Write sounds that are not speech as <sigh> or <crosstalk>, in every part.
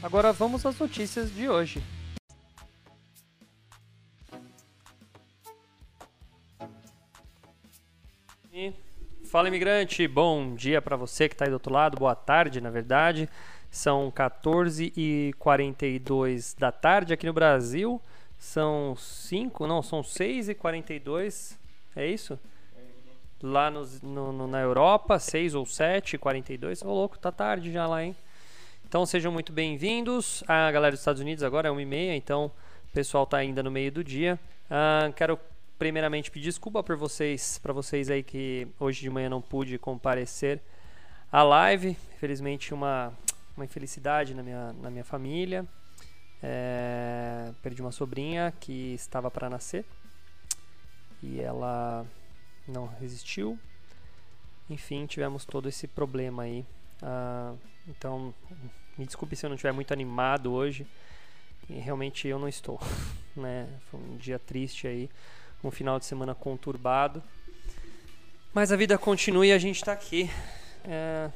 Agora vamos às notícias de hoje. E fala imigrante, bom dia para você que está aí do outro lado, boa tarde na verdade. São 14h42 da tarde aqui no Brasil. São 5, não, são 6h42, é isso? Lá no, no, na Europa, 6 ou 7h42. Ô louco, tá tarde já lá, hein? Então sejam muito bem-vindos. A galera dos Estados Unidos agora é 1h30, então o pessoal tá ainda no meio do dia. Uh, quero primeiramente pedir desculpa por vocês, para vocês aí que hoje de manhã não pude comparecer à live. Infelizmente uma, uma infelicidade na minha, na minha família. É, perdi uma sobrinha que estava para nascer e ela não resistiu. Enfim, tivemos todo esse problema aí. Uh, então, me desculpe se eu não estiver muito animado hoje. E realmente eu não estou. <laughs> Né? Foi um dia triste aí, um final de semana conturbado. Mas a vida continua e a gente está aqui, é,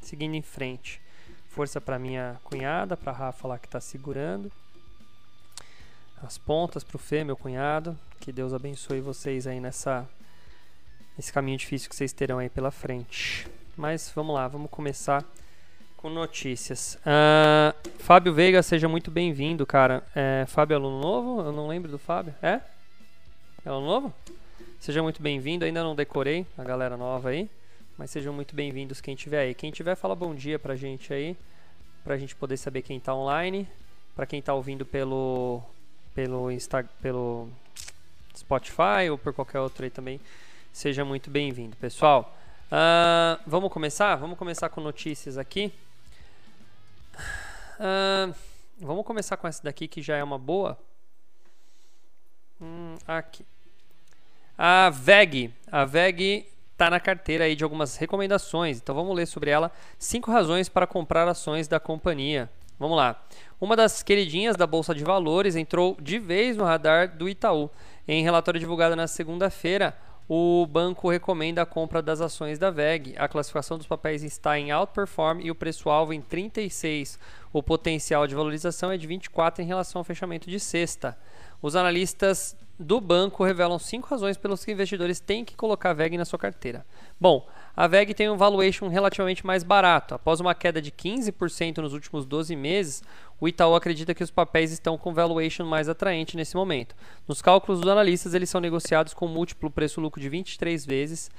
seguindo em frente. Força para minha cunhada, para Rafa lá que está segurando. As pontas para o Fê, meu cunhado. Que Deus abençoe vocês aí nessa nesse caminho difícil que vocês terão aí pela frente. Mas vamos lá, vamos começar com notícias. Uh, Fábio Veiga, seja muito bem-vindo, cara. É, Fábio é aluno novo? Eu não lembro do Fábio. É? É aluno novo? Seja muito bem-vindo. Ainda não decorei a galera nova aí. Mas sejam muito bem-vindos quem tiver aí. Quem tiver, fala bom dia pra gente aí. Pra gente poder saber quem tá online. Pra quem tá ouvindo pelo, pelo, Insta, pelo Spotify ou por qualquer outro aí também. Seja muito bem-vindo, pessoal. Uh, vamos começar? Vamos começar com notícias aqui. Uh, vamos começar com essa daqui que já é uma boa. Hum, aqui. A VEG. A VEG está na carteira aí de algumas recomendações. Então vamos ler sobre ela. Cinco razões para comprar ações da companhia. Vamos lá. Uma das queridinhas da Bolsa de Valores entrou de vez no radar do Itaú. Em relatório divulgado na segunda-feira, o banco recomenda a compra das ações da VEG. A classificação dos papéis está em outperform e o preço-alvo em 36. O potencial de valorização é de 24 em relação ao fechamento de sexta. Os analistas do banco revelam cinco razões pelas que investidores têm que colocar a VEG na sua carteira. Bom, a VEG tem um valuation relativamente mais barato. Após uma queda de 15% nos últimos 12 meses, o Itaú acredita que os papéis estão com valuation mais atraente nesse momento. Nos cálculos dos analistas, eles são negociados com múltiplo preço-lucro de 23 vezes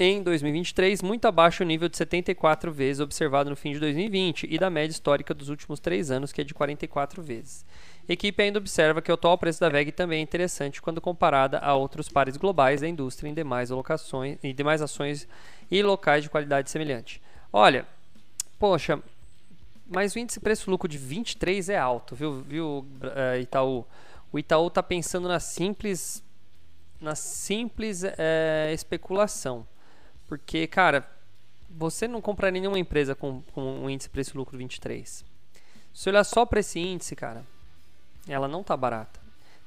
em 2023, muito abaixo do nível de 74 vezes observado no fim de 2020 e da média histórica dos últimos três anos, que é de 44 vezes. A equipe ainda observa que o atual preço da VEG também é interessante quando comparada a outros pares globais da indústria em demais locações e demais ações e locais de qualidade semelhante. Olha, poxa, mas o índice preço-lucro de 23 é alto, viu, viu uh, Itaú? O Itaú está pensando na simples, na simples uh, especulação. Porque, cara, você não compra nenhuma empresa com, com um índice preço-lucro 23. Se olhar só para esse índice, cara, ela não tá barata.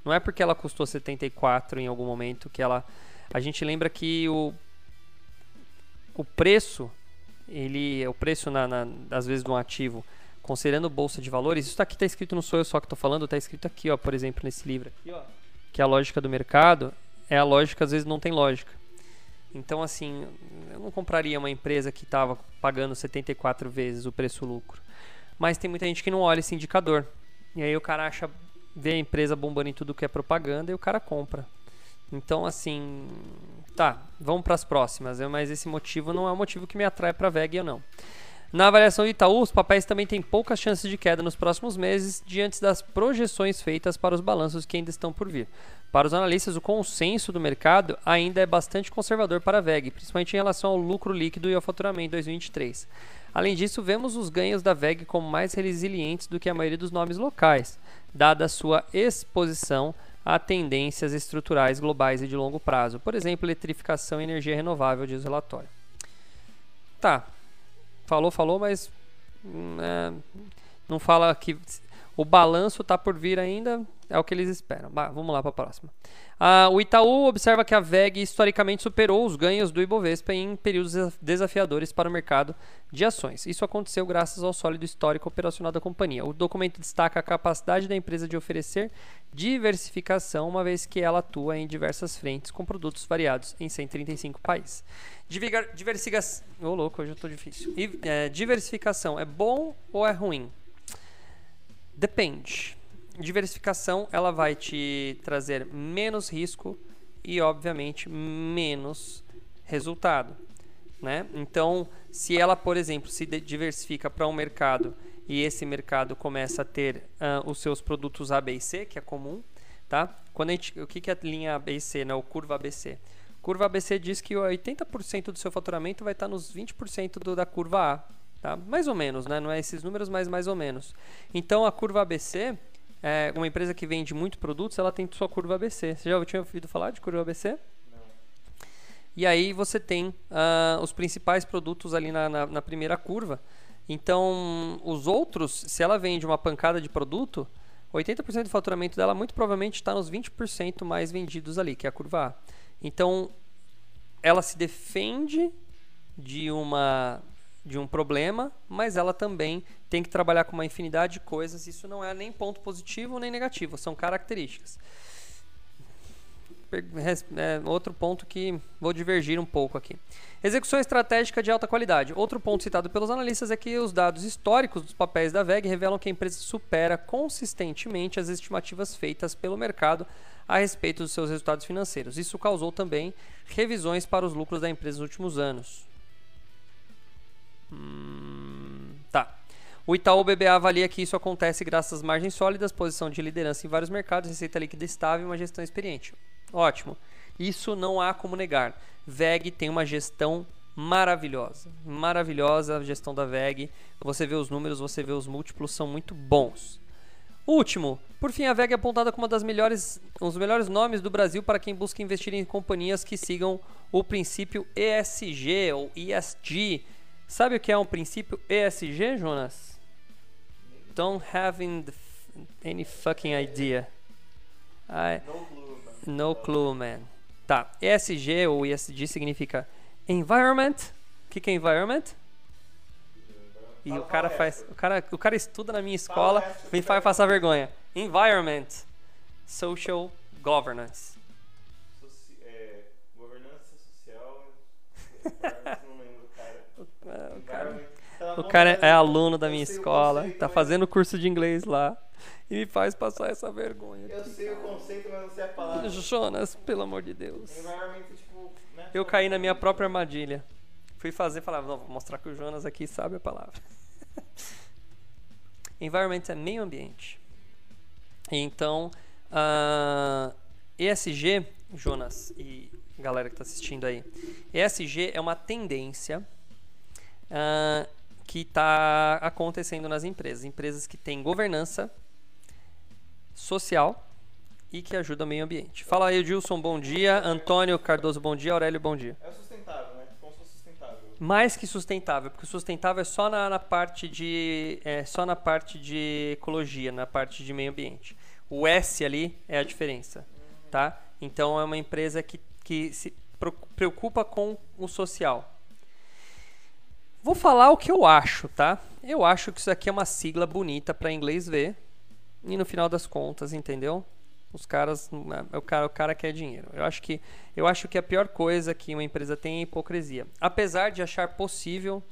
Não é porque ela custou 74 em algum momento que ela. A gente lembra que o, o preço, ele, o preço na, na, às vezes de um ativo, considerando bolsa de valores, isso aqui está escrito não sou eu só que estou falando, está escrito aqui, ó, por exemplo, nesse livro aqui, ó, que é a lógica do mercado é a lógica às vezes não tem lógica. Então, assim, eu não compraria uma empresa que estava pagando 74 vezes o preço-lucro. Mas tem muita gente que não olha esse indicador. E aí o cara acha, vê a empresa bombando em tudo que é propaganda e o cara compra. Então, assim, tá, vamos para as próximas. Mas esse motivo não é o motivo que me atrai para a VEG, não. Na avaliação do Itaú, os papéis também têm poucas chances de queda nos próximos meses, diante das projeções feitas para os balanços que ainda estão por vir. Para os analistas, o consenso do mercado ainda é bastante conservador para a VEG, principalmente em relação ao lucro líquido e ao faturamento em 2023. Além disso, vemos os ganhos da VEG como mais resilientes do que a maioria dos nomes locais, dada a sua exposição a tendências estruturais globais e de longo prazo, por exemplo, eletrificação e energia renovável, diz o relatório. Tá, falou, falou, mas hum, é, não fala que o balanço está por vir ainda, é o que eles esperam. Bah, vamos lá para a próxima. Ah, o Itaú observa que a VEG historicamente superou os ganhos do Ibovespa em períodos desafiadores para o mercado de ações. Isso aconteceu graças ao sólido histórico operacional da companhia. O documento destaca a capacidade da empresa de oferecer diversificação, uma vez que ela atua em diversas frentes com produtos variados em 135 países. Diversificação. Oh, louco, hoje eu estou difícil. E, é, diversificação é bom ou é ruim? Depende. Diversificação ela vai te trazer menos risco e, obviamente, menos resultado. Né? Então, se ela, por exemplo, se diversifica para um mercado e esse mercado começa a ter uh, os seus produtos A, B e C, que é comum, tá? Quando a gente, o que, que é a linha A, B e C, né? o curva ABC? Curva ABC diz que 80% do seu faturamento vai estar nos 20% do, da curva A, Tá? Mais ou menos, né? não é esses números, mas mais ou menos. Então a curva ABC, é uma empresa que vende muito produtos, ela tem sua curva ABC. Você já tinha ouvido falar de curva ABC? Não. E aí você tem uh, os principais produtos ali na, na, na primeira curva. Então, os outros, se ela vende uma pancada de produto, 80% do faturamento dela muito provavelmente está nos 20% mais vendidos ali, que é a curva A. Então, ela se defende de uma de um problema, mas ela também tem que trabalhar com uma infinidade de coisas. Isso não é nem ponto positivo nem negativo, são características. É outro ponto que vou divergir um pouco aqui. Execução estratégica de alta qualidade. Outro ponto citado pelos analistas é que os dados históricos dos papéis da VEG revelam que a empresa supera consistentemente as estimativas feitas pelo mercado a respeito dos seus resultados financeiros. Isso causou também revisões para os lucros da empresa nos últimos anos. Hum, tá. O Itaú BBA avalia que isso acontece graças às margens sólidas, posição de liderança em vários mercados, receita líquida estável e uma gestão experiente. Ótimo. Isso não há como negar. VEG tem uma gestão maravilhosa. Maravilhosa a gestão da VEG. Você vê os números, você vê os múltiplos, são muito bons. Último, por fim, a VEG é apontada como uma das melhores, um dos melhores nomes do Brasil para quem busca investir em companhias que sigam o princípio ESG ou ESG, Sabe o que é um princípio ESG, Jonas? Don't have any fucking idea. I, no clue, man. No clue, man. Tá. ESG ou ESG significa Environment. O que, que é Environment? E o cara faz. O cara, o cara estuda na minha escola, me faz passar vergonha. Environment. Social Governance. É, governança social. <laughs> o cara, o cara é aluno da minha escola, tá fazendo curso de inglês lá e me faz passar essa vergonha. Eu sei o conceito, mas não sei a palavra. Jonas, pelo amor de Deus. Tipo, né? Eu caí na minha própria armadilha. Fui fazer, falava, não, vou mostrar que o Jonas aqui sabe a palavra. <laughs> Environment é meio ambiente. Então, uh, ah, ESG, Jonas e galera que está assistindo aí, ESG é uma tendência uh, que está acontecendo nas empresas. Empresas que têm governança social e que ajudam o meio ambiente. Fala aí, Gilson, bom dia. Antônio Cardoso, bom dia. Aurélio, bom dia. É sustentável, né? Como sustentável. Mais que sustentável, porque sustentável é só na, na parte de é só na parte de ecologia, na parte de meio ambiente. O S ali é a diferença, tá? Então é uma empresa que, que se preocupa com o social. Vou falar o que eu acho, tá? Eu acho que isso aqui é uma sigla bonita para inglês ver. E no final das contas, entendeu? Os caras, é, o cara, o cara quer dinheiro. Eu acho que eu acho que a pior coisa que uma empresa tem é hipocrisia. Apesar de achar possível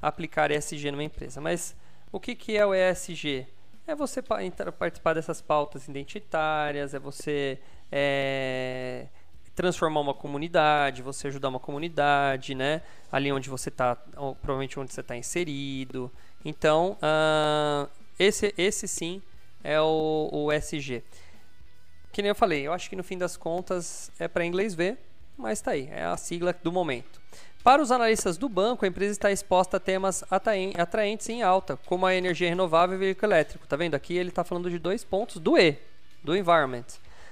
aplicar ESG numa empresa, mas o que que é o ESG? É você participar dessas pautas identitárias, é você é, transformar uma comunidade, você ajudar uma comunidade, né? Ali onde você está, provavelmente onde você está inserido. Então, uh, esse, esse sim é o, o SG. Que nem eu falei, eu acho que no fim das contas é para inglês ver, mas está aí, é a sigla do momento. Para os analistas do banco, a empresa está exposta a temas atraentes em alta, como a energia renovável e veículo elétrico. Tá vendo? Aqui ele está falando de dois pontos do E, do environment.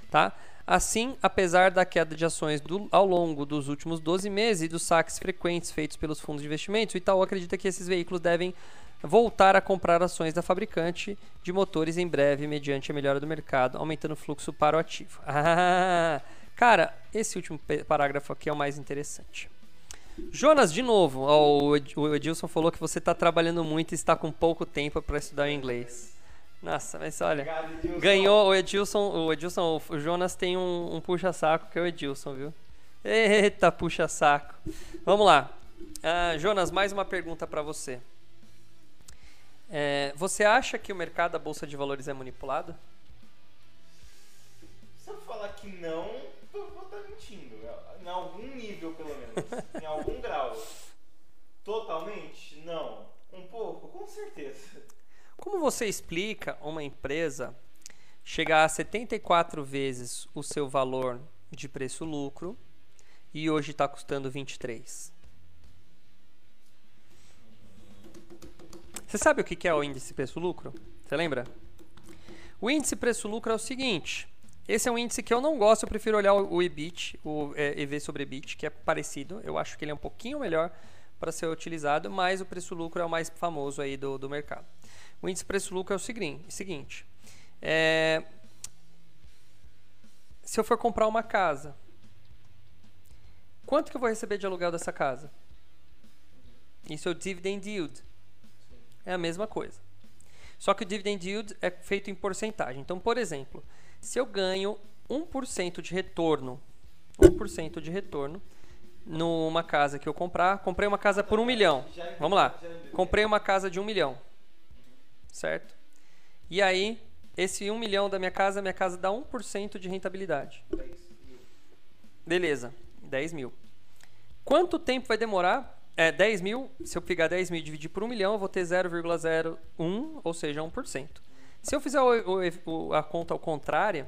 Tá? Assim, apesar da queda de ações do, ao longo dos últimos 12 meses e dos saques frequentes feitos pelos fundos de investimentos, o Itaú acredita que esses veículos devem voltar a comprar ações da fabricante de motores em breve, mediante a melhora do mercado, aumentando o fluxo para o ativo. Ah, <laughs> cara, esse último parágrafo aqui é o mais interessante. Jonas, de novo, o Edilson falou que você está trabalhando muito e está com pouco tempo para estudar inglês. Nossa, mas olha, ganhou o Edilson, o Edilson, o Jonas tem um, um puxa-saco que é o Edilson, viu? Eita, puxa-saco. Vamos lá. Uh, Jonas, mais uma pergunta para você. É, você acha que o mercado da bolsa de valores é manipulado? Se eu falar que não, eu vou estar mentindo. Em algum nível, pelo menos. em algum grau. Totalmente? Não. Um pouco? Com certeza. Como você explica uma empresa chegar a 74 vezes o seu valor de preço-lucro e hoje está custando 23? Você sabe o que é o índice preço-lucro? Você lembra? O índice preço-lucro é o seguinte. Esse é um índice que eu não gosto, eu prefiro olhar o EBIT, o é, EV sobre EBIT, que é parecido. Eu acho que ele é um pouquinho melhor para ser utilizado, mas o preço-lucro é o mais famoso aí do, do mercado. O índice preço-lucro é o seguinte, é, se eu for comprar uma casa, quanto que eu vou receber de aluguel dessa casa? Isso é o dividend yield é a mesma coisa. Só que o dividend yield é feito em porcentagem. Então, por exemplo, se eu ganho 1% de retorno, 1% de retorno numa casa que eu comprar, comprei uma casa por 1 milhão. Vamos lá. Comprei uma casa de 1 milhão. Certo? E aí, esse 1 milhão da minha casa, minha casa dá 1% de rentabilidade. Beleza, 10 mil. Quanto tempo vai demorar é, 10 mil, se eu pegar 10 mil e dividir por 1 milhão, eu vou ter 0,01, ou seja, 1%. Se eu fizer o, o, a conta ao contrário,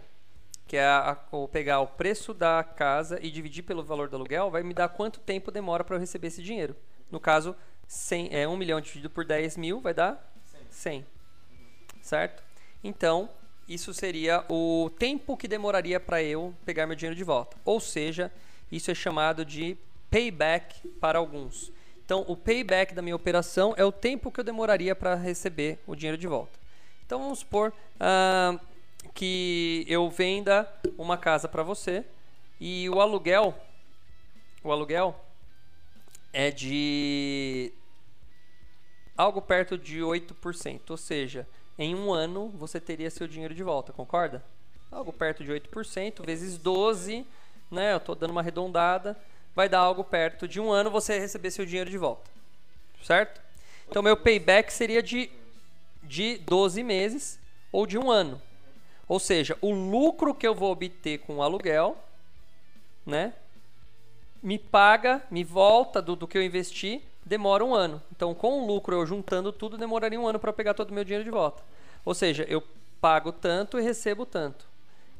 que é a, a, pegar o preço da casa e dividir pelo valor do aluguel, vai me dar quanto tempo demora para eu receber esse dinheiro. No caso, 100, é, 1 milhão dividido por 10 mil vai dar 100. Certo? Então, isso seria o tempo que demoraria para eu pegar meu dinheiro de volta. Ou seja, isso é chamado de payback para alguns. Então, o payback da minha operação é o tempo que eu demoraria para receber o dinheiro de volta. Então, vamos supor uh, que eu venda uma casa para você e o aluguel, o aluguel é de algo perto de 8%, ou seja, em um ano você teria seu dinheiro de volta, concorda? Algo perto de 8% vezes 12, né? Eu estou dando uma arredondada vai dar algo perto de um ano você receber seu dinheiro de volta. Certo? Então, meu payback seria de, de 12 meses ou de um ano. Ou seja, o lucro que eu vou obter com o aluguel, né? Me paga, me volta do, do que eu investi, demora um ano. Então, com o lucro, eu juntando tudo, demoraria um ano para pegar todo o meu dinheiro de volta. Ou seja, eu pago tanto e recebo tanto.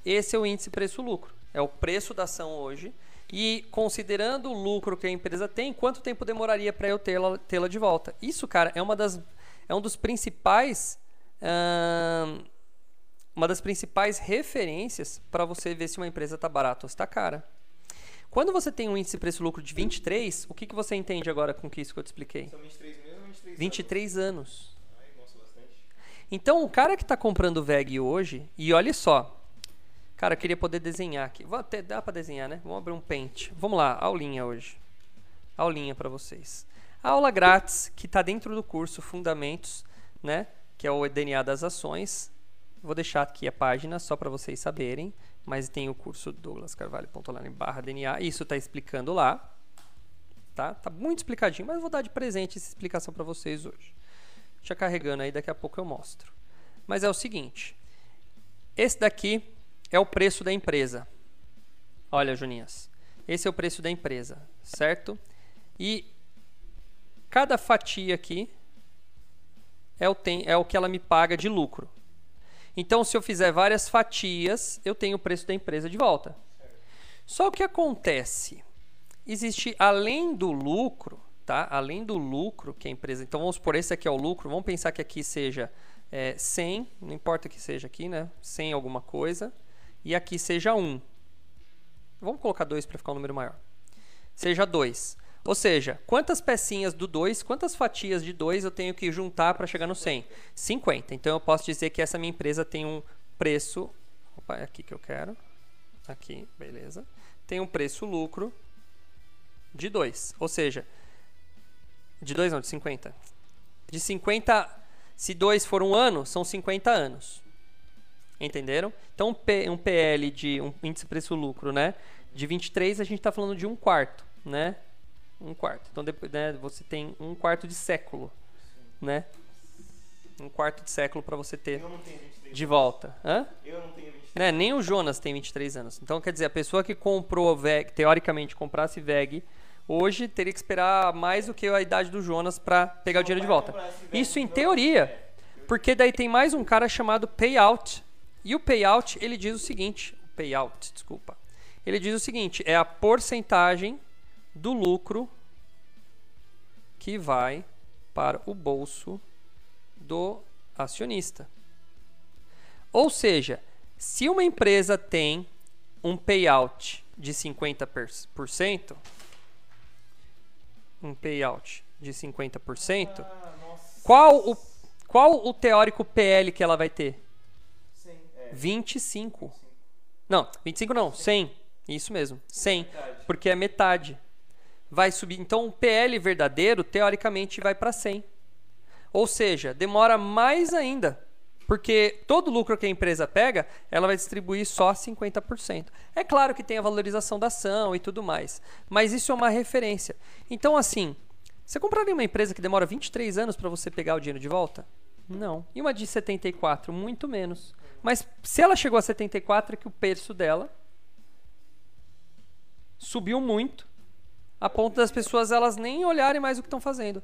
Esse é o índice preço-lucro. É o preço da ação hoje e considerando o lucro que a empresa tem, quanto tempo demoraria para eu tê-la tê de volta? Isso, cara, é uma das é um dos principais hum, uma das principais referências para você ver se uma empresa está barata ou está cara. Quando você tem um índice preço-lucro de 23, o que, que você entende agora com isso que eu te expliquei? São 23 meses ou 23, 23 anos? anos. Ai, nossa, bastante. Então, o cara que está comprando VEG hoje, e olha só, Cara, eu queria poder desenhar aqui. Vou até, dá para desenhar, né? Vamos abrir um pente. Vamos lá, aulinha hoje. Aulinha para vocês. A aula grátis que está dentro do curso Fundamentos, né? Que é o DNA das ações. Vou deixar aqui a página só para vocês saberem. Mas tem o curso douglascarvalho.online barra DNA. Isso está explicando lá. Tá? Tá muito explicadinho, mas vou dar de presente essa explicação para vocês hoje. Já carregando aí, daqui a pouco eu mostro. Mas é o seguinte. Esse daqui é o preço da empresa. Olha, Juninhas, esse é o preço da empresa, certo? E cada fatia aqui é o, tem, é o que ela me paga de lucro. Então, se eu fizer várias fatias, eu tenho o preço da empresa de volta. Só o que acontece? Existe, além do lucro, tá? além do lucro que a empresa... Então, vamos por esse aqui é o lucro. Vamos pensar que aqui seja é, 100, não importa que seja aqui, né? 100 alguma coisa. E aqui seja 1. Vamos colocar 2 para ficar um número maior. Seja 2. Ou seja, quantas pecinhas do 2, quantas fatias de 2 eu tenho que juntar para chegar no 100? 50. Então eu posso dizer que essa minha empresa tem um preço. Opa, é aqui que eu quero. Aqui, beleza. Tem um preço-lucro de 2. Ou seja, de 2 não, de 50. De 50, se 2 for um ano, são 50 anos. Entenderam? Então, um, P, um PL de um índice preço-lucro, né? De 23, a gente está falando de um quarto, né? Um quarto. Então depois, né, você tem um quarto de século, Sim. né? Um quarto de século para você ter de volta. Hã? Eu não tenho 23 né? Nem o Jonas tem 23 anos. Então, quer dizer, a pessoa que comprou VEG, teoricamente comprasse VEG, hoje teria que esperar mais do que a idade do Jonas para pegar o dinheiro de volta. Isso em teoria. É, porque daí tem mais um cara chamado payout. E o payout, ele diz o seguinte, payout, desculpa. Ele diz o seguinte, é a porcentagem do lucro que vai para o bolso do acionista. Ou seja, se uma empresa tem um payout de 50%, um payout de 50%, ah, qual, o, qual o teórico PL que ela vai ter? 100, é. 25. Não, 25 não, 100. Isso mesmo, 100. Porque é metade vai subir. Então, o PL verdadeiro, teoricamente, vai para 100. Ou seja, demora mais ainda. Porque todo lucro que a empresa pega, ela vai distribuir só 50%. É claro que tem a valorização da ação e tudo mais. Mas isso é uma referência. Então, assim, você compraria uma empresa que demora 23 anos para você pegar o dinheiro de volta? Não. E uma de 74? Muito menos. Mas se ela chegou a 74, é que o preço dela subiu muito a ponto das pessoas elas nem olharem mais o que estão fazendo.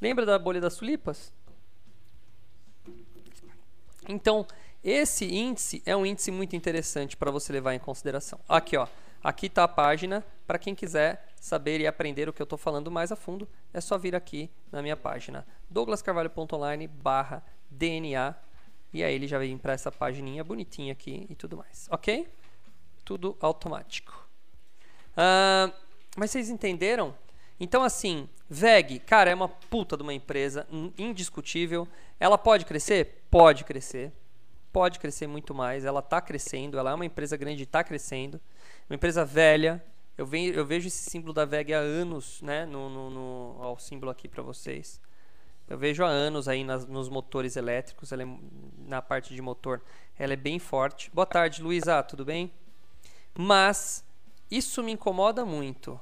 Lembra da bolha das tulipas? Então, esse índice é um índice muito interessante para você levar em consideração. Aqui, ó, aqui está a página. Para quem quiser saber e aprender o que eu estou falando mais a fundo, é só vir aqui na minha página douglascarvalho.online barra DNA e aí ele já vem para essa pagininha bonitinha aqui e tudo mais, ok? Tudo automático. Uh, mas vocês entenderam? Então, assim, VEG, cara, é uma puta de uma empresa, indiscutível. Ela pode crescer? Pode crescer. Pode crescer muito mais. Ela está crescendo. Ela é uma empresa grande e está crescendo. Uma empresa velha. Eu, eu vejo esse símbolo da VEG há anos, né? No, no, no ó, o símbolo aqui para vocês. Eu vejo há anos aí nas, nos motores elétricos. Ela é, na parte de motor, ela é bem forte. Boa tarde, Luísa. Tudo bem? Mas isso me incomoda muito.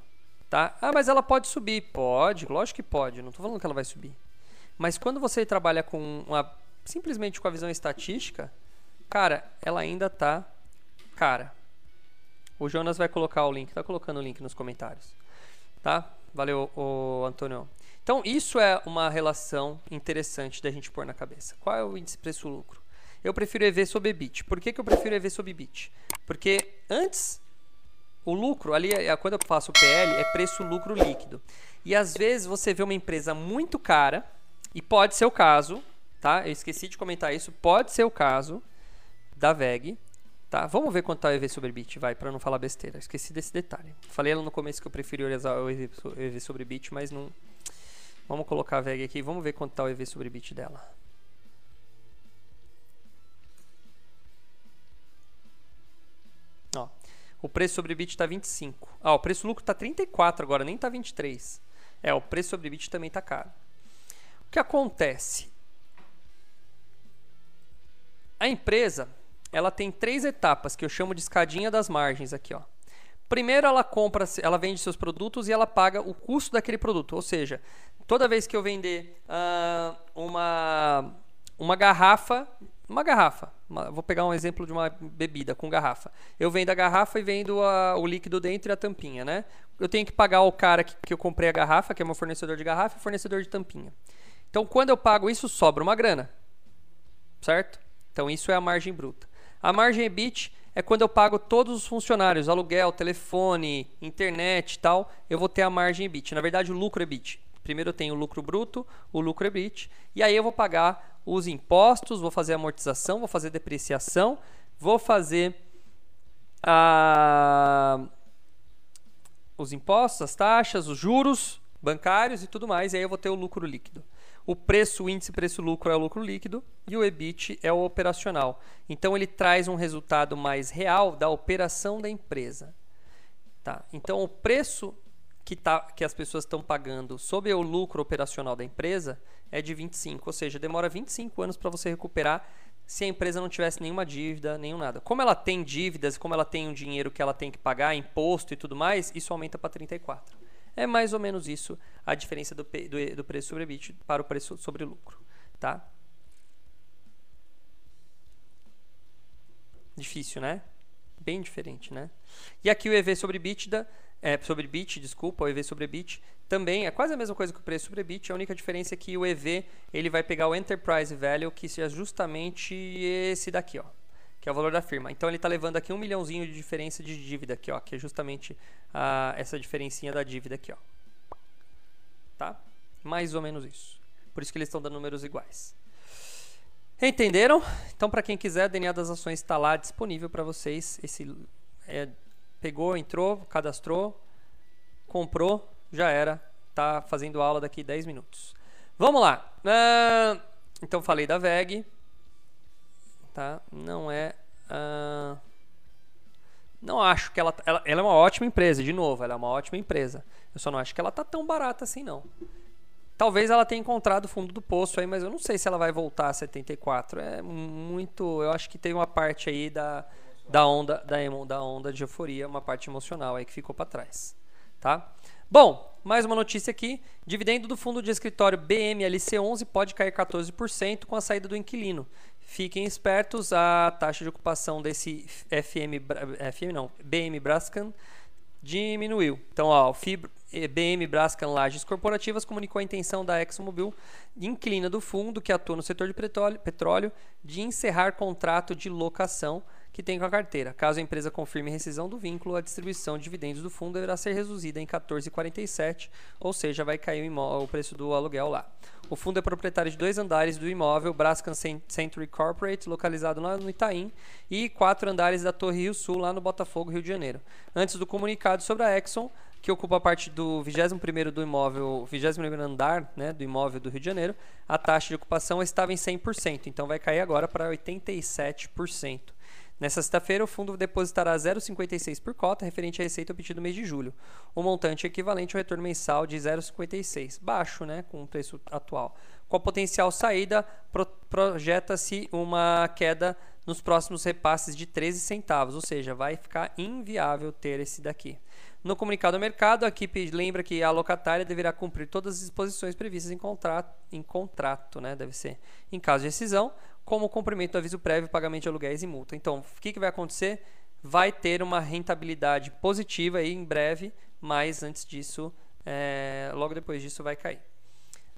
Tá? Ah, mas ela pode subir. Pode, lógico que pode. Não estou falando que ela vai subir. Mas quando você trabalha com uma, simplesmente com a visão estatística, cara, ela ainda está cara. O Jonas vai colocar o link, está colocando o link nos comentários. Tá? Valeu, o Antônio. Então, isso é uma relação interessante da gente pôr na cabeça. Qual é o índice preço-lucro? Eu prefiro EV sobre EBIT. Por que, que eu prefiro EV sobre EBIT? Porque antes o lucro, ali, é, quando eu faço o PL, é preço-lucro líquido. E às vezes você vê uma empresa muito cara, e pode ser o caso, tá? Eu esqueci de comentar isso, pode ser o caso da VEG, tá? Vamos ver quanto está o EV sobre BIT, vai, para não falar besteira. Esqueci desse detalhe. Falei no começo que eu preferi usar o EV sobre BIT, mas não... Vamos colocar a VEG aqui, vamos ver quanto está o EV sobre BIT dela. Ó, o preço sobre bit está 25. Ah, o preço lucro está 34 agora, nem está 23. É, o preço sobre bit também está caro. O que acontece? A empresa, ela tem três etapas que eu chamo de escadinha das margens aqui, ó. Primeiro ela compra, ela vende seus produtos e ela paga o custo daquele produto. Ou seja, toda vez que eu vender uh, uma, uma garrafa uma garrafa. Uma, vou pegar um exemplo de uma bebida com garrafa. Eu vendo a garrafa e vendo a, o líquido dentro e a tampinha, né? Eu tenho que pagar o cara que, que eu comprei a garrafa, que é meu fornecedor de garrafa, e fornecedor de tampinha. Então, quando eu pago isso, sobra uma grana. Certo? Então, isso é a margem bruta. A margem EBIT é quando eu pago todos os funcionários, aluguel, telefone, internet e tal, eu vou ter a margem EBIT. Na verdade, o lucro EBIT. Primeiro eu tenho o lucro bruto, o lucro EBIT, e aí eu vou pagar os impostos, vou fazer amortização, vou fazer depreciação, vou fazer a... os impostos, as taxas, os juros bancários e tudo mais, e aí eu vou ter o lucro líquido. O preço, o índice preço-lucro é o lucro líquido e o EBIT é o operacional. Então ele traz um resultado mais real da operação da empresa. Tá? Então o preço que, tá, que as pessoas estão pagando sobre o lucro operacional da empresa é de 25, ou seja, demora 25 anos para você recuperar se a empresa não tivesse nenhuma dívida, nenhum nada. Como ela tem dívidas, como ela tem um dinheiro que ela tem que pagar, imposto e tudo mais, isso aumenta para 34. É mais ou menos isso a diferença do, do, do preço sobre para o preço sobre lucro. Tá? Difícil, né? Bem diferente, né? E aqui o EV sobre EBITDA, é, sobre BIT, desculpa, o EV sobre EBIT, também é quase a mesma coisa que o preço sobre EBIT, a única diferença é que o EV ele vai pegar o Enterprise Value, que é justamente esse daqui, ó que é o valor da firma. Então ele está levando aqui um milhãozinho de diferença de dívida aqui, ó, que é justamente a, essa diferencinha da dívida aqui, ó. Tá? Mais ou menos isso. Por isso que eles estão dando números iguais. Entenderam? Então, para quem quiser, o DNA das ações está lá disponível para vocês. Esse é, pegou, entrou, cadastrou, comprou, já era. Tá fazendo aula daqui 10 minutos. Vamos lá. Uh, então, falei da VEG tá? Não é. Uh... Não acho que ela, ela, ela. é uma ótima empresa, de novo, ela é uma ótima empresa. Eu só não acho que ela tá tão barata assim, não. Talvez ela tenha encontrado o fundo do poço aí, mas eu não sei se ela vai voltar a 74. É muito. Eu acho que tem uma parte aí da, da onda da, da onda de euforia, uma parte emocional aí que ficou para trás. Tá? Bom, mais uma notícia aqui. Dividendo do fundo de escritório BMLC11 pode cair 14% com a saída do inquilino. Fiquem espertos, a taxa de ocupação desse FM, FM não, BM Brascan diminuiu. Então, ó, o BM Brascan Lages Corporativas comunicou a intenção da ExxonMobil, inclina do fundo que atua no setor de petróleo de encerrar contrato de locação que tem com a carteira. Caso a empresa confirme rescisão do vínculo, a distribuição de dividendos do fundo deverá ser reduzida em 14,47, ou seja, vai cair o, o, preço do aluguel lá. O fundo é proprietário de dois andares do imóvel Brascan Century Corporate, localizado lá no Itaim, e quatro andares da Torre Rio Sul, lá no Botafogo, Rio de Janeiro. Antes do comunicado sobre a Exxon, que ocupa a parte do 21º do imóvel, 21º andar, né, do imóvel do Rio de Janeiro, a taxa de ocupação estava em 100%, então vai cair agora para 87%. Nessa sexta-feira, o fundo depositará 0,56 por cota, referente à receita obtida no mês de julho. O montante é equivalente ao retorno mensal de 0,56, baixo, né, com o preço atual. Com a potencial saída, pro projeta-se uma queda nos próximos repasses de 13 centavos, ou seja, vai ficar inviável ter esse daqui. No comunicado ao mercado, a equipe lembra que a locatária deverá cumprir todas as disposições previstas em contrato, em contrato né, deve ser. Em caso de rescisão, como cumprimento do aviso prévio, pagamento de aluguéis e multa. Então, o que, que vai acontecer? Vai ter uma rentabilidade positiva aí em breve, mas antes disso, é, logo depois disso vai cair.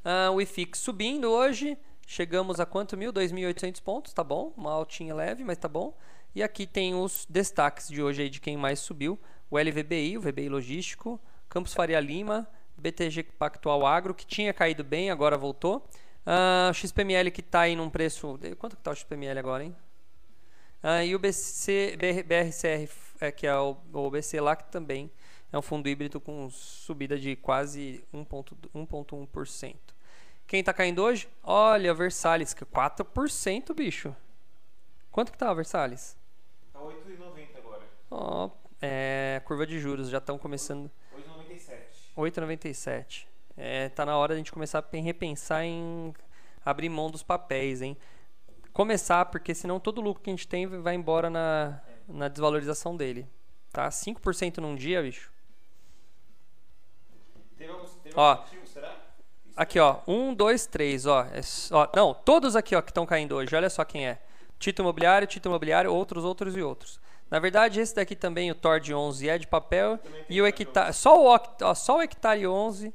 Uh, o IFIX subindo hoje, chegamos a quanto mil? 2.800 pontos, tá bom, uma altinha leve, mas tá bom. E aqui tem os destaques de hoje aí de quem mais subiu, o LVBI, o VBI Logístico, Campos Faria Lima, BTG Pactual Agro, que tinha caído bem, agora voltou. Uh, o XPML que está aí num preço. Quanto que está o XPML agora, hein? Uh, e o BC, BR, BRCR, é, que é o, o BC lá, que também é um fundo híbrido com subida de quase 1,1%. Quem está caindo hoje? Olha, Versalhes, que 4%, é bicho. Quanto que tá a Versalhes? Tá 8,90 agora. Ó, oh, é, curva de juros já estão começando. 8,97. 8,97. É, tá na hora de a gente começar a repensar em abrir mão dos papéis, hein? Começar, porque senão todo lucro que a gente tem vai embora na, na desvalorização dele. Tá? 5% num dia, bicho. Teve algum, teve ó, motivo, será? Aqui, ó. 1, 2, 3, ó. É, ó. Não, todos aqui, ó, que estão caindo hoje. Olha só quem é. Título imobiliário, título imobiliário, outros, outros e outros. Na verdade, esse daqui também, o TOR de 11, é de papel. E o hectare, só o, ó, só o hectare 11,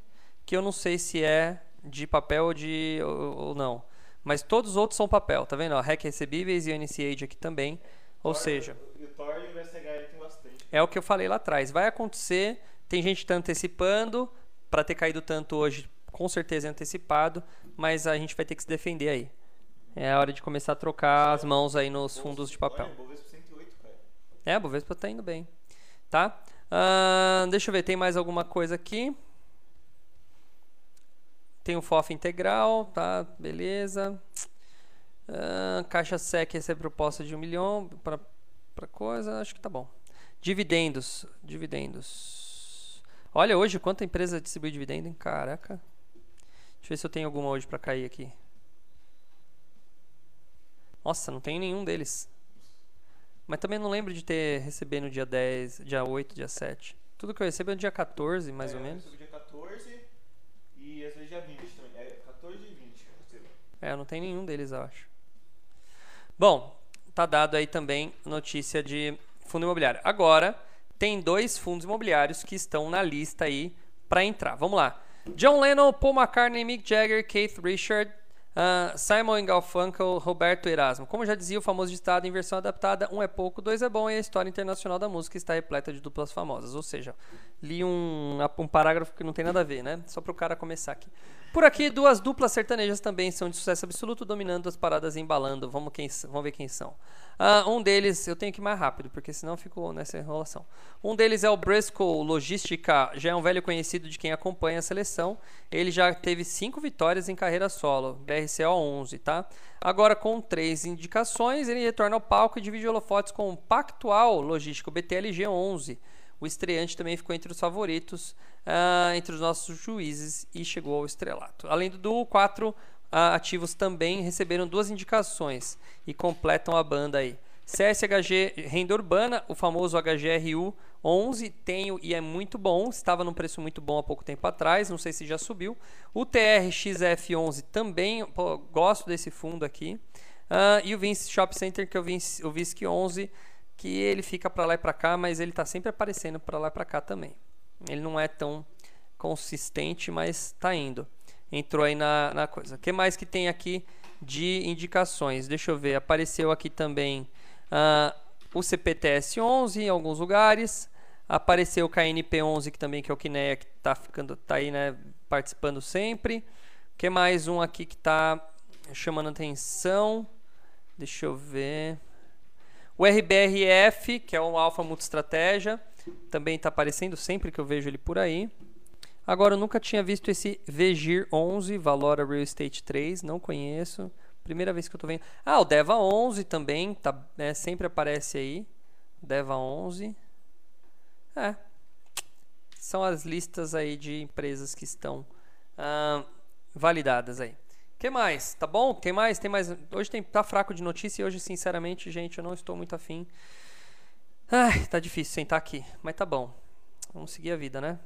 que eu não sei se é de papel ou, de, ou, ou não. Mas todos os outros são papel, tá vendo? Ó, REC recebíveis e o NCH aqui também. Ou Thor- seja, E o Thor e o tem bastante. é o que eu falei lá atrás. Vai acontecer, tem gente que tá antecipando, para ter caído tanto hoje, com certeza é antecipado, mas a gente vai ter que se defender aí. É a hora de começar a trocar as mãos aí nos fundos de papel. Olha, o Bovespa 108, cara. É, a Bovespa tá indo bem. Tá? Ahn, deixa eu ver, tem mais alguma coisa aqui? Tem o FOF integral, tá? Beleza. Ahn, caixa SEC recebe proposta de um milhão para coisa, acho que tá bom. Dividendos, dividendos. Olha hoje quanta empresa distribui dividendo, hein? Caraca. Deixa eu ver se eu tenho alguma hoje para cair aqui. Nossa, não tem nenhum deles. Mas também não lembro de ter recebido no dia 10, dia 8, dia 7. Tudo que eu recebo é no dia 14, mais É, ou eu menos. recebo dia 14 e às vezes dia 20 também. É 14 e 20 que eu recebo. É, não tem nenhum deles, eu acho. Bom, tá dado aí também notícia de fundo imobiliário. Agora, tem dois fundos imobiliários que estão na lista aí para entrar. Vamos lá. John Lennon, Paul McCartney, Mick Jagger, Keith Richard, ah, Simon Garfunkel, Roberto Erasmo. Como já dizia o famoso ditado em versão adaptada, um é pouco, dois é bom e a história internacional da música está repleta de duplas famosas. Ou seja, li um, um parágrafo que não tem nada a ver, né? Só para o cara começar aqui. Por aqui, duas duplas sertanejas também são de sucesso absoluto, dominando as paradas e embalando. Vamos, quem, vamos ver quem são. Ah, um deles, eu tenho que ir mais rápido, porque senão eu fico nessa enrolação. Um deles é o Briscoe Logística, já é um velho conhecido de quem acompanha a seleção. Ele já teve cinco vitórias em carreira solo, BRCO 11, tá? Agora, com três indicações, ele retorna ao palco e divide holofotes com o Pactual Logístico BTLG 11. O estreante também ficou entre os favoritos ah, entre os nossos juízes e chegou ao estrelato. Além do duo, quatro ah, ativos também receberam duas indicações e completam a banda aí. CSHG Renda Urbana, o famoso HGRU 11, tenho e é muito bom, estava num preço muito bom há pouco tempo atrás, não sei se já subiu. O TRXF11 também, pô, gosto desse fundo aqui. Ah, e o Vince Shop Center, que é o Vince, o VISC 11, que ele fica para lá e para cá, mas ele está sempre aparecendo para lá e para cá também. Ele não é tão consistente, mas está indo. Entrou aí na, na coisa. O que mais que tem aqui de indicações? Deixa eu ver. Apareceu aqui também ah, o CPTS 11 em alguns lugares. Apareceu o KNP 11 que também que é o Kinea que está ficando, tá aí, né, participando sempre. O que mais um aqui que está chamando atenção? Deixa eu ver. O RBRF, que é um Alpha Multistratégia, também está aparecendo sempre que eu vejo ele por aí. Agora, eu nunca tinha visto esse VGIR 11, Valora Real Estate 3, não conheço. Primeira vez que eu estou vendo. Ah, o Deva 11 também, tá, né, sempre aparece aí. Deva 11. É. São as listas aí de empresas que estão ah, validadas aí. Que mais? Tá bom? Tem mais? Tem mais? Hoje tem, tá fraco de notícia e hoje, sinceramente, gente, eu não estou muito afim. Ai, tá difícil sentar aqui, mas tá bom. Vamos seguir a vida, né?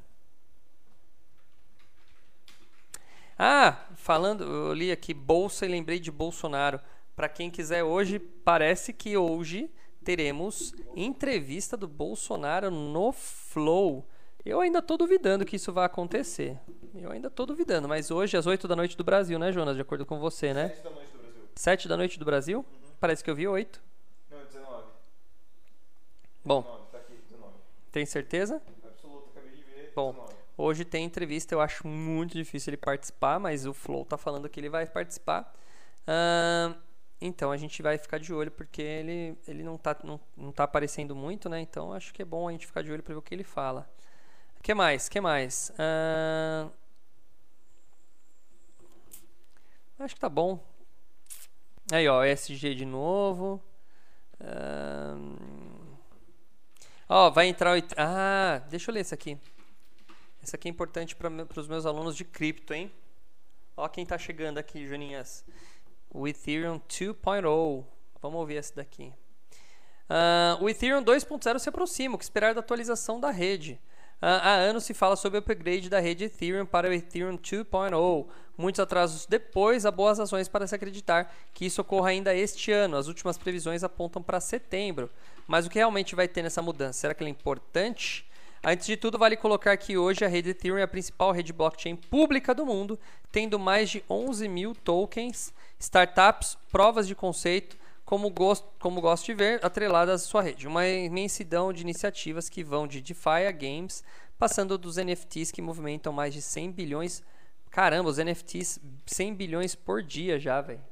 Ah, falando, eu li aqui bolsa e lembrei de Bolsonaro. Para quem quiser hoje, parece que hoje teremos entrevista do Bolsonaro no Flow. Eu ainda tô duvidando que isso vai acontecer. Eu ainda tô duvidando, mas hoje às 8 da noite do Brasil, né, Jonas? De acordo com você, né? 7 da noite do Brasil. 7 da noite do Brasil? Uhum. Parece que eu vi 8. Não, 19. Bom, 19, tá aqui, 19. tem certeza? Absoluto, acabei de ver. Bom. 19. Hoje tem entrevista, eu acho muito difícil ele participar, mas o Flow tá falando que ele vai participar. Ahn, então a gente vai ficar de olho porque ele, ele não, tá, não, não tá aparecendo muito, né? Então acho que é bom a gente ficar de olho para ver o que ele fala. Que mais? que mais? Ahn, acho que tá bom. Aí, ó, SG de novo. Ahn, Ó, vai entrar. o Ah, deixa eu ler isso aqui. Esse aqui é importante para os meus alunos de cripto, hein? Ó quem tá chegando aqui, Joninhas. O Ethereum 2.0. Vamos ouvir esse daqui. Ah, o Ethereum 2.0 se aproxima. O que esperar da atualização da rede? Há anos se fala sobre o upgrade da rede Ethereum para o Ethereum 2.0. Muitos atrasos depois, há boas razões para se acreditar que isso ocorra ainda este ano. As últimas previsões apontam para setembro. Mas o que realmente vai ter nessa mudança? Será que ela é importante? Antes de tudo, vale colocar que hoje a rede Ethereum é a principal rede blockchain pública do mundo, tendo mais de 11 mil tokens, startups, provas de conceito, como gosto, como gosto de ver, atreladas à sua rede. Uma imensidão de iniciativas que vão de DeFi a games, passando dos NFTs que movimentam mais de 100 bilhões. Caramba, os NFTs 100 bilhões por dia já, velho.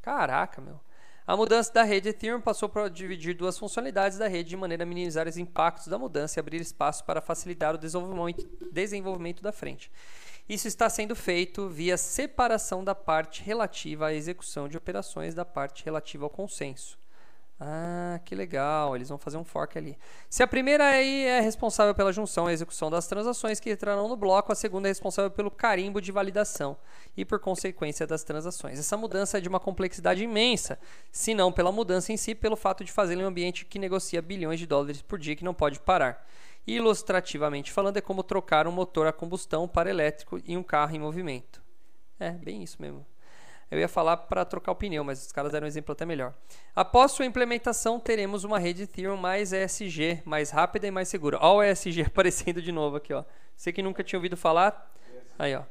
Caraca, meu. A mudança da rede Ethereum passou para dividir duas funcionalidades da rede de maneira a minimizar os impactos da mudança e abrir espaço para facilitar o desenvolvimento da frente. Isso está sendo feito via separação da parte relativa à execução de operações da parte relativa ao consenso. Ah, que legal, eles vão fazer um fork ali. Se a primeira aí é responsável pela junção e execução das transações que entrarão no bloco, a segunda é responsável pelo carimbo de validação e por consequência das transações. Essa mudança é de uma complexidade imensa, se não pela mudança em si, pelo fato de fazer em um ambiente que negocia bilhões de dólares por dia que não pode parar. Ilustrativamente falando, é como trocar um motor a combustão para elétrico em um carro em movimento. É, bem isso mesmo. Eu ia falar para trocar o pneu, mas os caras deram um exemplo até melhor. Após sua implementação, teremos uma rede Ethereum mais ESG, mais rápida e mais segura. Olha o ESG <laughs> aparecendo de novo aqui, ó. Você que nunca tinha ouvido falar, aí, ó.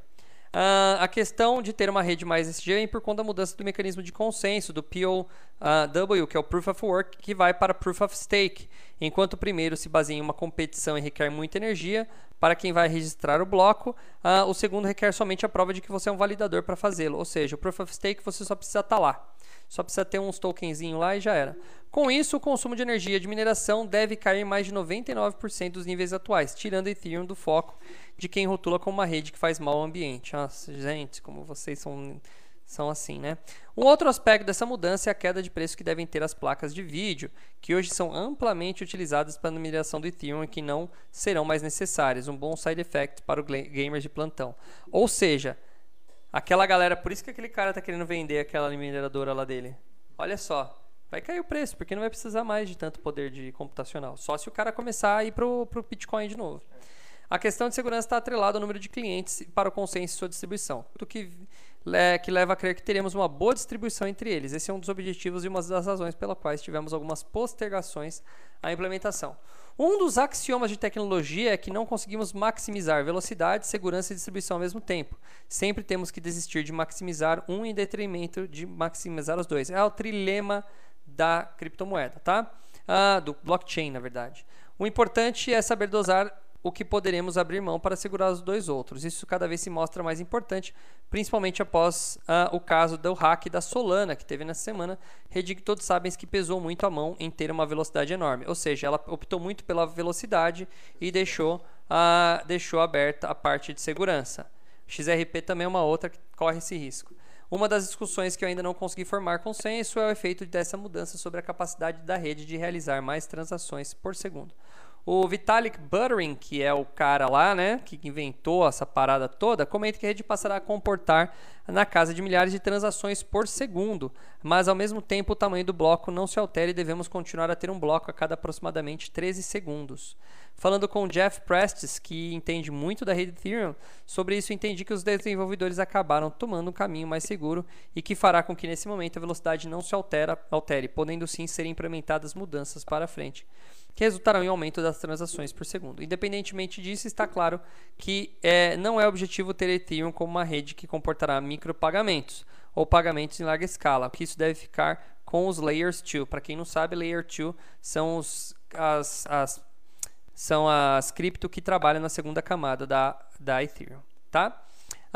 Uh, a questão de ter uma rede mais ESG vem por conta da mudança do mecanismo de consenso, do POW, que é o Proof of Work, que vai para Proof of Stake. Enquanto o primeiro se baseia em uma competição e requer muita energia para quem vai registrar o bloco, uh, o segundo requer somente a prova de que você é um validador para fazê-lo. Ou seja, o Proof of Stake você só precisa estar tá lá. Só precisa ter uns tokenzinhos lá e já era. Com isso, o consumo de energia de mineração deve cair mais de 99% dos níveis atuais, tirando Ethereum do foco de quem rotula como uma rede que faz mal ao ambiente. Nossa, gente, como vocês são, são assim, né? Um outro aspecto dessa mudança é a queda de preço que devem ter as placas de vídeo, que hoje são amplamente utilizadas para a mineração do Ethereum e que não serão mais necessárias. Um bom side effect para o gamer de plantão. Ou seja, aquela galera, por isso que aquele cara está querendo vender aquela mineradora lá dele. Olha só, vai cair o preço, porque não vai precisar mais de tanto poder de computacional. Só se o cara começar a ir pro, pro Bitcoin de novo. A questão de segurança está atrelada ao número de clientes para o consenso e sua distribuição, o que, é, que leva a crer que teremos uma boa distribuição entre eles. Esse é um dos objetivos e uma das razões pela quais tivemos algumas postergações à implementação. Um dos axiomas de tecnologia é que não conseguimos maximizar velocidade, segurança e distribuição ao mesmo tempo. Sempre temos que desistir de maximizar um em detrimento de maximizar os dois. É o trilema da criptomoeda, tá? Ah, do blockchain, na verdade. O importante é saber dosar o que poderemos abrir mão para segurar os dois outros. Isso cada vez se mostra mais importante, principalmente após uh, o caso do hack da Solana, que teve nessa semana, rede que todos sabem que pesou muito a mão em ter uma velocidade enorme. Ou seja, ela optou muito pela velocidade e deixou, uh, deixou aberta a parte de segurança. XRP também é uma outra que corre esse risco. Uma das discussões que eu ainda não consegui formar consenso é o efeito dessa mudança sobre a capacidade da rede de realizar mais transações por segundo. O Vitalik Buterin, que é o cara lá, né, que inventou essa parada toda, comenta que a rede passará a comportar na casa de milhares de transações por segundo, mas ao mesmo tempo o tamanho do bloco não se altera e devemos continuar a ter um bloco a cada aproximadamente 13 segundos. Falando com Jeff Prestes, que entende muito da rede Ethereum, sobre isso entendi que os desenvolvedores acabaram tomando um caminho mais seguro e que fará com que nesse momento a velocidade não se altera, altere, podendo sim ser implementadas mudanças para frente que resultarão em aumento das transações por segundo. Independentemente disso, está claro que é, não é objetivo ter Ethereum como uma rede que comportará micropagamentos ou pagamentos em larga escala, que isso deve ficar com os Layers 2. Para quem não sabe, Layer 2 são, os, as, as, são as cripto que trabalham na segunda camada da, da Ethereum. Tá?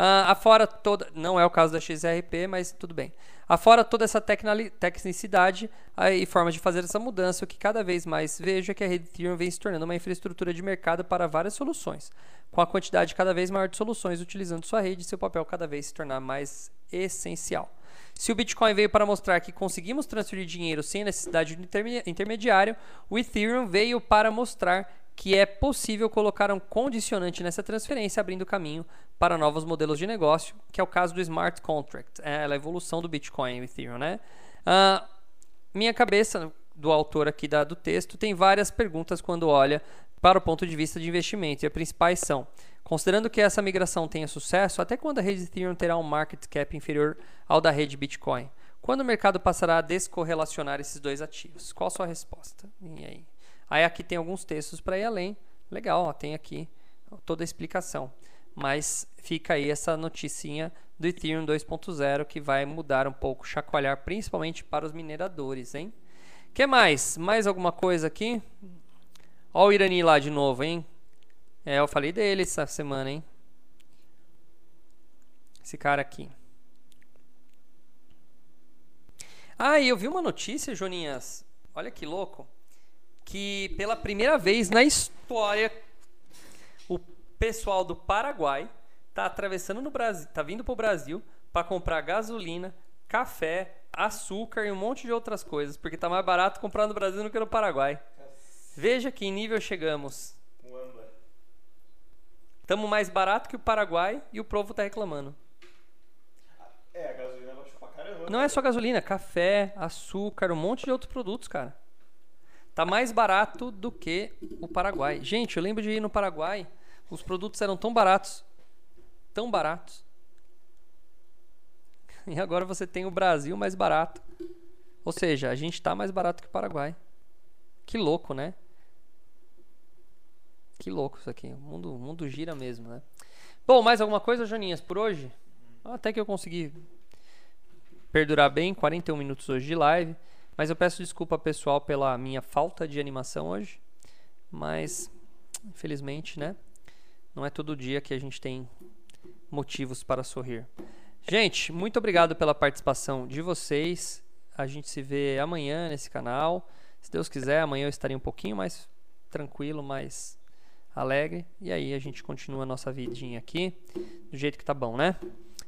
Uh, afora toda. Não é o caso da XRP, mas tudo bem. Afora toda essa tecnicidade uh, e forma de fazer essa mudança, o que cada vez mais vejo é que a rede Ethereum vem se tornando uma infraestrutura de mercado para várias soluções, com a quantidade cada vez maior de soluções utilizando sua rede e seu papel cada vez se tornar mais essencial. Se o Bitcoin veio para mostrar que conseguimos transferir dinheiro sem necessidade de intermediário, o Ethereum veio para mostrar que é possível colocar um condicionante nessa transferência, abrindo caminho para novos modelos de negócio, que é o caso do Smart Contract, é a evolução do Bitcoin e Ethereum. Né? Uh, minha cabeça, do autor aqui da, do texto, tem várias perguntas quando olha para o ponto de vista de investimento. E as principais são: considerando que essa migração tenha sucesso, até quando a rede Ethereum terá um market cap inferior ao da rede Bitcoin? Quando o mercado passará a descorrelacionar esses dois ativos? Qual a sua resposta? E aí? Aí aqui tem alguns textos para ir além. Legal, ó, tem aqui toda a explicação. Mas fica aí essa noticinha do Ethereum 2.0 que vai mudar um pouco, chacoalhar principalmente para os mineradores, hein? que mais? Mais alguma coisa aqui? Ó o Irani lá de novo, hein? É, eu falei dele essa semana, hein? Esse cara aqui. Ah, e eu vi uma notícia, Joninhas. Olha que louco. Que pela primeira vez na história pessoal do Paraguai tá atravessando no Brasil, tá vindo pro Brasil para comprar gasolina, café, açúcar e um monte de outras coisas, porque tá mais barato comprar no Brasil do que no Paraguai. Veja que nível chegamos. Estamos mais barato que o Paraguai e o povo tá reclamando. É, a gasolina baixou pra caramba. Não é só gasolina, café, açúcar, um monte de outros produtos, cara. Tá mais barato do que o Paraguai. Gente, eu lembro de ir no Paraguai, os produtos eram tão baratos, tão baratos. E agora você tem o Brasil mais barato. Ou seja, a gente está mais barato que o Paraguai. Que louco, né? Que louco isso aqui. O mundo, o mundo gira mesmo, né? Bom, mais alguma coisa, Joninhas, por hoje? Até que eu consegui perdurar bem, 41 minutos hoje de live. Mas eu peço desculpa, pessoal, pela minha falta de animação hoje. Mas, infelizmente, né? Não é todo dia que a gente tem motivos para sorrir. Gente, muito obrigado pela participação de vocês. A gente se vê amanhã nesse canal. Se Deus quiser, amanhã eu estarei um pouquinho mais tranquilo, mais alegre. E aí a gente continua a nossa vidinha aqui do jeito que tá bom, né?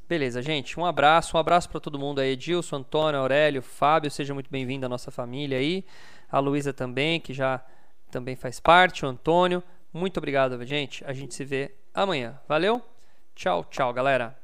Beleza, gente. Um abraço, um abraço para todo mundo aí, Edilson, Antônio, Aurélio, Fábio, seja muito bem-vindo à nossa família aí. A Luísa também, que já também faz parte, o Antônio. Muito obrigado, gente. A gente se vê amanhã. Valeu? Tchau, tchau, galera.